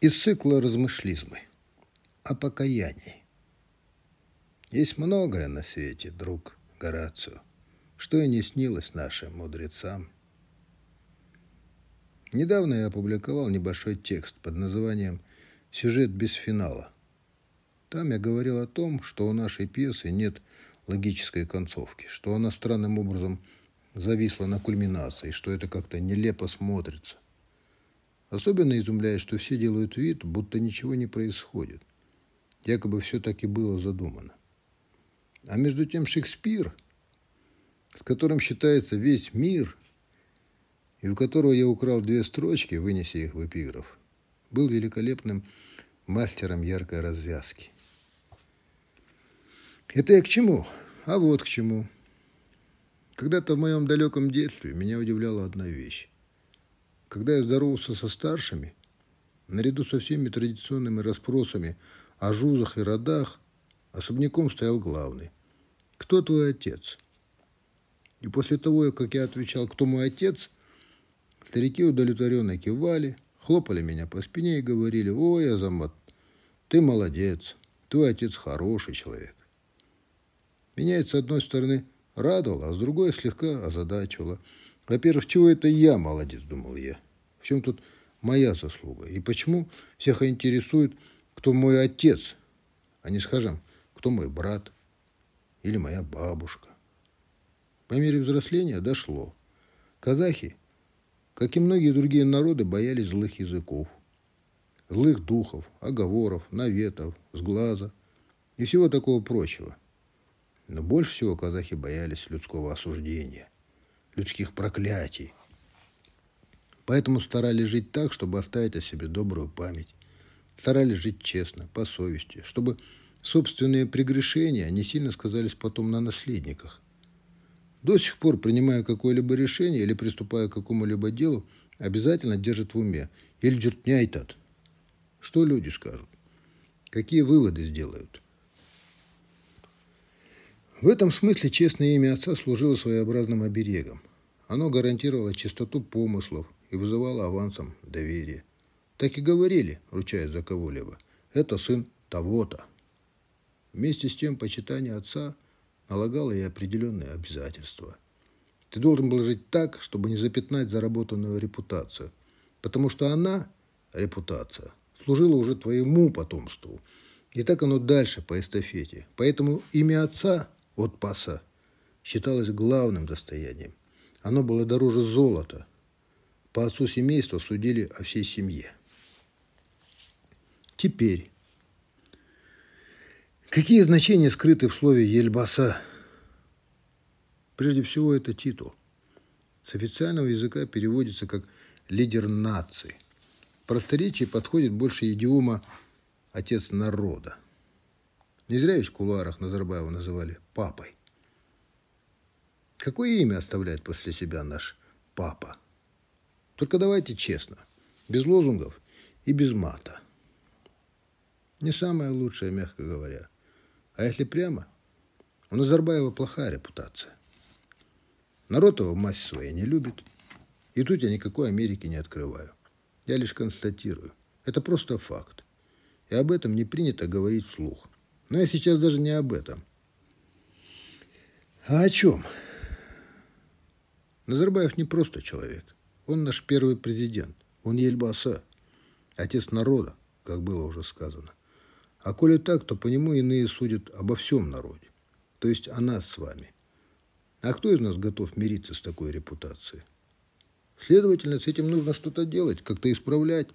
Из цикла размышлизмы о покаянии. Есть многое на свете, друг Горацио, что и не снилось нашим мудрецам. Недавно я опубликовал небольшой текст под названием «Сюжет без финала». Там я говорил о том, что у нашей пьесы нет логической концовки, что она странным образом зависла на кульминации, что это как-то нелепо смотрится. Особенно изумляет, что все делают вид, будто ничего не происходит. Якобы все так и было задумано. А между тем Шекспир, с которым считается весь мир, и у которого я украл две строчки, вынеся их в эпиграф, был великолепным мастером яркой развязки. Это я к чему? А вот к чему. Когда-то в моем далеком детстве меня удивляла одна вещь. Когда я здоровался со старшими, наряду со всеми традиционными расспросами о жузах и родах, особняком стоял главный. «Кто твой отец?» И после того, как я отвечал «Кто мой отец?», старики удовлетворенно кивали, хлопали меня по спине и говорили «Ой, Азамат, ты молодец, твой отец хороший человек». Меня это, с одной стороны, радовало, а с другой слегка озадачивало – во-первых, чего это я молодец, думал я. В чем тут моя заслуга? И почему всех интересует, кто мой отец, а не, скажем, кто мой брат или моя бабушка? По мере взросления дошло. Казахи, как и многие другие народы, боялись злых языков, злых духов, оговоров, наветов, сглаза и всего такого прочего. Но больше всего казахи боялись людского осуждения – людских проклятий. Поэтому старались жить так, чтобы оставить о себе добрую память. Старались жить честно, по совести, чтобы собственные прегрешения не сильно сказались потом на наследниках. До сих пор, принимая какое-либо решение или приступая к какому-либо делу, обязательно держит в уме «Ильджертняйтат». Что люди скажут? Какие выводы сделают? В этом смысле честное имя отца служило своеобразным оберегом. Оно гарантировало чистоту помыслов и вызывало авансом доверие. Так и говорили, ручаясь за кого-либо. Это сын того-то. Вместе с тем почитание отца налагало и определенные обязательства. Ты должен был жить так, чтобы не запятнать заработанную репутацию. Потому что она, репутация, служила уже твоему потомству. И так оно дальше по эстафете. Поэтому имя отца от паса считалось главным достоянием оно было дороже золота. По отцу семейства судили о всей семье. Теперь. Какие значения скрыты в слове «ельбаса»? Прежде всего, это титул. С официального языка переводится как «лидер нации». В просторечии подходит больше идиома «отец народа». Не зря ведь в кулуарах Назарбаева называли «папой». Какое имя оставляет после себя наш папа? Только давайте честно, без лозунгов и без мата. Не самое лучшее, мягко говоря. А если прямо, у Назарбаева плохая репутация. Народ его в массе своей не любит. И тут я никакой Америки не открываю. Я лишь констатирую. Это просто факт. И об этом не принято говорить вслух. Но я сейчас даже не об этом. А о чем? Назарбаев не просто человек. Он наш первый президент. Он Ельбаса, отец народа, как было уже сказано. А коли так, то по нему иные судят обо всем народе. То есть о нас с вами. А кто из нас готов мириться с такой репутацией? Следовательно, с этим нужно что-то делать, как-то исправлять,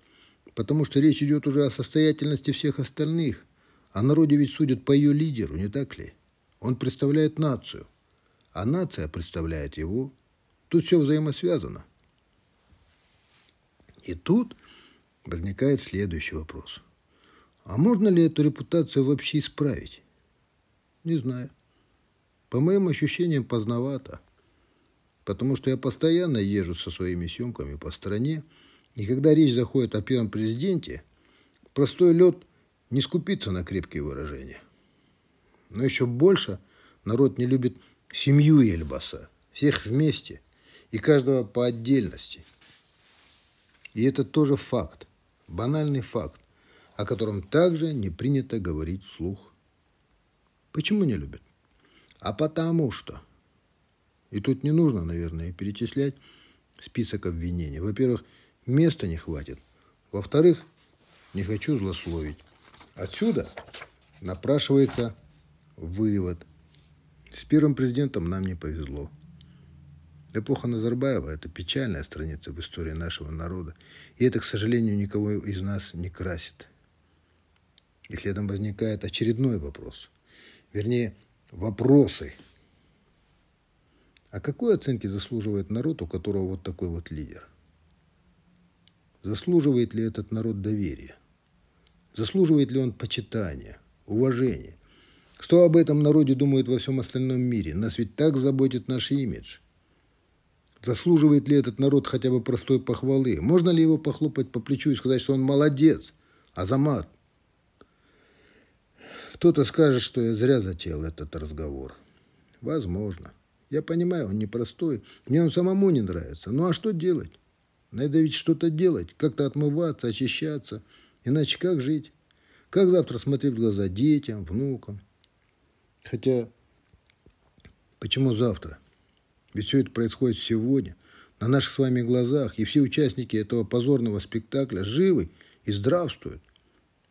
потому что речь идет уже о состоятельности всех остальных. А народе ведь судят по ее лидеру, не так ли? Он представляет нацию, а нация представляет его – Тут все взаимосвязано. И тут возникает следующий вопрос. А можно ли эту репутацию вообще исправить? Не знаю. По моим ощущениям, поздновато. Потому что я постоянно езжу со своими съемками по стране, и когда речь заходит о первом президенте, простой лед не скупится на крепкие выражения. Но еще больше народ не любит семью Ельбаса, всех вместе – и каждого по отдельности. И это тоже факт. Банальный факт, о котором также не принято говорить вслух. Почему не любят? А потому что. И тут не нужно, наверное, перечислять список обвинений. Во-первых, места не хватит. Во-вторых, не хочу злословить. Отсюда напрашивается вывод. С первым президентом нам не повезло. Эпоха Назарбаева – это печальная страница в истории нашего народа. И это, к сожалению, никого из нас не красит. И следом возникает очередной вопрос. Вернее, вопросы. А какой оценки заслуживает народ, у которого вот такой вот лидер? Заслуживает ли этот народ доверия? Заслуживает ли он почитания, уважения? Что об этом народе думают во всем остальном мире? Нас ведь так заботит наш имидж. Заслуживает ли этот народ хотя бы простой похвалы? Можно ли его похлопать по плечу и сказать, что он молодец? Азамат. Кто-то скажет, что я зря затеял этот разговор. Возможно. Я понимаю, он непростой. Мне он самому не нравится. Ну а что делать? Надо ведь что-то делать, как-то отмываться, очищаться. Иначе как жить? Как завтра смотреть в глаза детям, внукам? Хотя, почему завтра? Ведь все это происходит сегодня, на наших с вами глазах, и все участники этого позорного спектакля живы и здравствуют.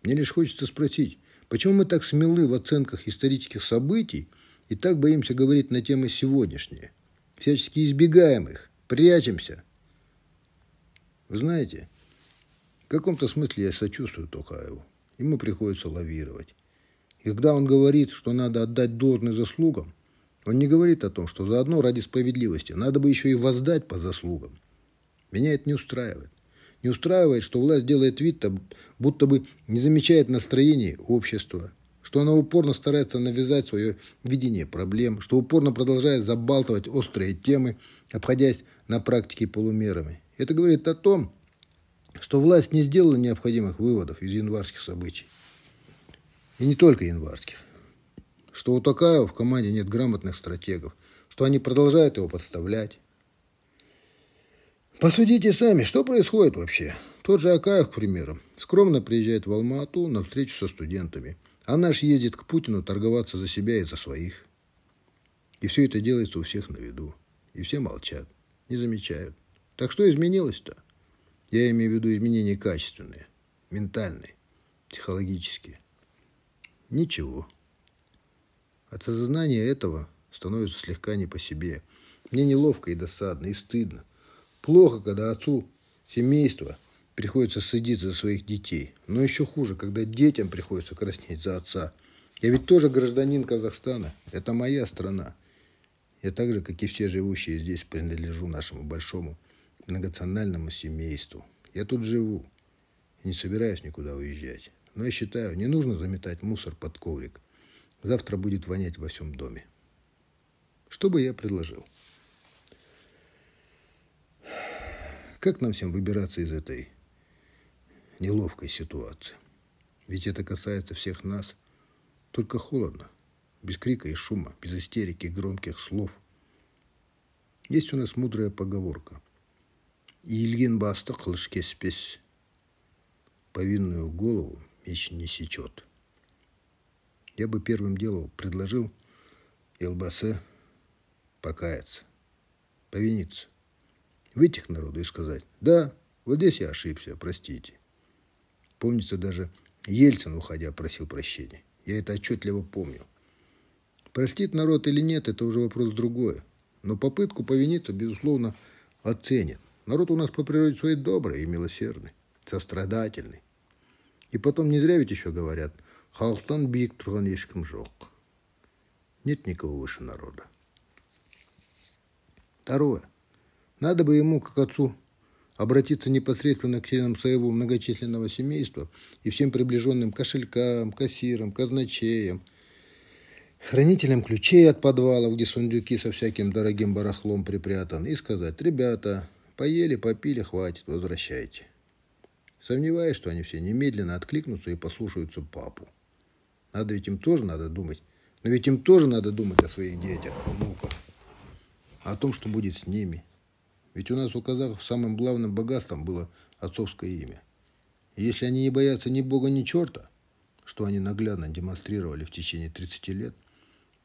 Мне лишь хочется спросить, почему мы так смелы в оценках исторических событий и так боимся говорить на темы сегодняшние? Всячески избегаем их, прячемся – вы знаете, каком-то смысле я сочувствую Токаеву. Ему приходится лавировать. И когда он говорит, что надо отдать должное заслугам, он не говорит о том, что заодно ради справедливости надо бы еще и воздать по заслугам. Меня это не устраивает. Не устраивает, что власть делает вид, будто бы не замечает настроение общества, что она упорно старается навязать свое видение проблем, что упорно продолжает забалтывать острые темы, обходясь на практике полумерами. Это говорит о том, что власть не сделала необходимых выводов из январских событий. И не только январских. Что у Токаева в команде нет грамотных стратегов, что они продолжают его подставлять. Посудите сами, что происходит вообще? Тот же Акаев, к примеру, скромно приезжает в Алма-Ату на встречу со студентами, а наш ездит к Путину торговаться за себя и за своих. И все это делается у всех на виду. И все молчат, не замечают. Так что изменилось-то? Я имею в виду изменения качественные, ментальные, психологические. Ничего. От осознания этого становится слегка не по себе. Мне неловко и досадно, и стыдно. Плохо, когда отцу семейства приходится садиться за своих детей. Но еще хуже, когда детям приходится краснеть за отца. Я ведь тоже гражданин Казахстана. Это моя страна. Я так же, как и все живущие здесь, принадлежу нашему большому многонациональному семейству. Я тут живу и не собираюсь никуда уезжать. Но я считаю, не нужно заметать мусор под коврик. Завтра будет вонять во всем доме. Что бы я предложил? Как нам всем выбираться из этой неловкой ситуации? Ведь это касается всех нас. Только холодно, без крика и шума, без истерики и громких слов. Есть у нас мудрая поговорка – иілген басты қылыш кеспес повинную голову меч не сечет я бы первым делом предложил Елбасе покаяться, повиниться, выйти к народу и сказать, да, вот здесь я ошибся, простите. Помнится, даже Ельцин, уходя, просил прощения. Я это отчетливо помню. Простит народ или нет, это уже вопрос другой. Но попытку повиниться, безусловно, оценит. Народ у нас по природе своей добрый и милосердный, сострадательный. И потом не зря ведь еще говорят, халықтан биік тұрған ешкім жоқ. Нет никого выше народа. Второе. Надо бы ему, как отцу, обратиться непосредственно к членам своего многочисленного семейства и всем приближенным кошелькам, кассирам, казначеям, хранителям ключей от подвалов, где сундуки со всяким дорогим барахлом припрятаны, и сказать, ребята, Поели, попили, хватит, возвращайте. Сомневаюсь, что они все немедленно откликнутся и послушаются папу. Надо ведь им тоже надо думать. Но ведь им тоже надо думать о своих детях, внуках. О том, что будет с ними. Ведь у нас у казахов самым главным богатством было отцовское имя. И если они не боятся ни Бога, ни черта, что они наглядно демонстрировали в течение 30 лет,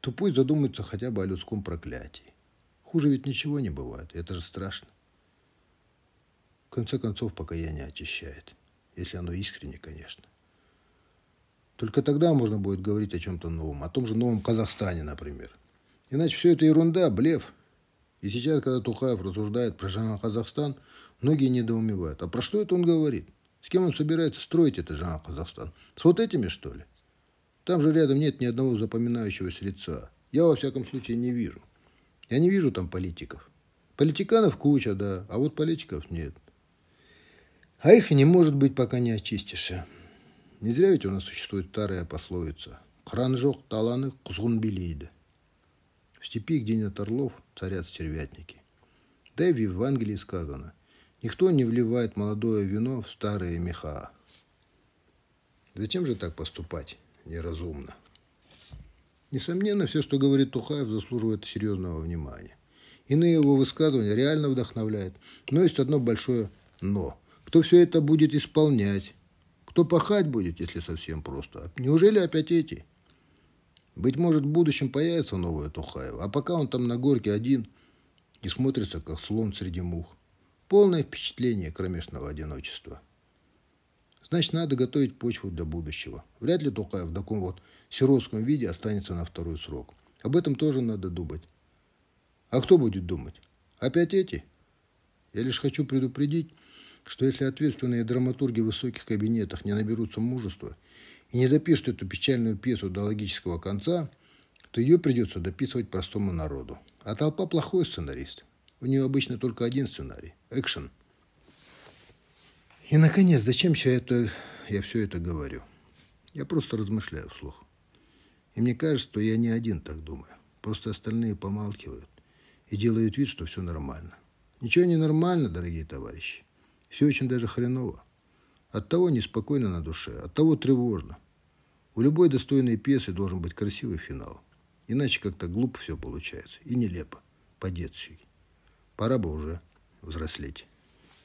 то пусть задумаются хотя бы о людском проклятии. Хуже ведь ничего не бывает, это же страшно. В конце концов, покаяние очищает. Если оно искренне, конечно. Только тогда можно будет говорить о чем-то новом, о том же новом Казахстане, например. Иначе все это ерунда, блеф. И сейчас, когда Тухаев рассуждает про Жан Казахстан, многие недоумевают. А про что это он говорит? С кем он собирается строить это Жан Казахстан? С вот этими, что ли? Там же рядом нет ни одного запоминающегося лица. Я, во всяком случае, не вижу. Я не вижу там политиков. Политиканов куча, да, а вот политиков нет. А их и не может быть, пока не очистишь. Не зря ведь у нас существует старая пословица. Хранжок таланы кузгун белейді. В степи, где нет орлов, царят стервятники. Да и в Евангелии сказано, никто не вливает молодое вино в старые меха. Зачем же так поступать неразумно? Несомненно, все, что говорит Тухаев, заслуживает серьезного внимания. Иные его высказывания реально вдохновляют. Но есть одно большое «но». Кто все это будет исполнять? Кто пахать будет, если совсем просто? Неужели опять эти? Быть может, в будущем появится новый Тухаев, а пока он там на горке один и смотрится, как слон среди мух. Полное впечатление кромешного одиночества. Значит, надо готовить почву для будущего. Вряд ли Тукаев в таком вот сиротском виде останется на второй срок. Об этом тоже надо думать. А кто будет думать? Опять эти? Я лишь хочу предупредить, что если ответственные драматурги в высоких кабинетах не наберутся мужества и не допишут эту печальную пьесу до логического конца, то ее придется дописывать простому народу. А толпа плохой сценарист. У нее обычно только один сценарий – экшен. И, наконец, зачем я, это, я все это говорю? Я просто размышляю вслух. И мне кажется, что я не один так думаю. Просто остальные помалкивают и делают вид, что все нормально. Ничего не нормально, дорогие товарищи. Все очень даже хреново. От того неспокойно на душе, от того тревожно. У любой достойной пьесы должен быть красивый финал. Иначе как-то глупо все получается и нелепо, по-детски. Пора бы уже взрослеть.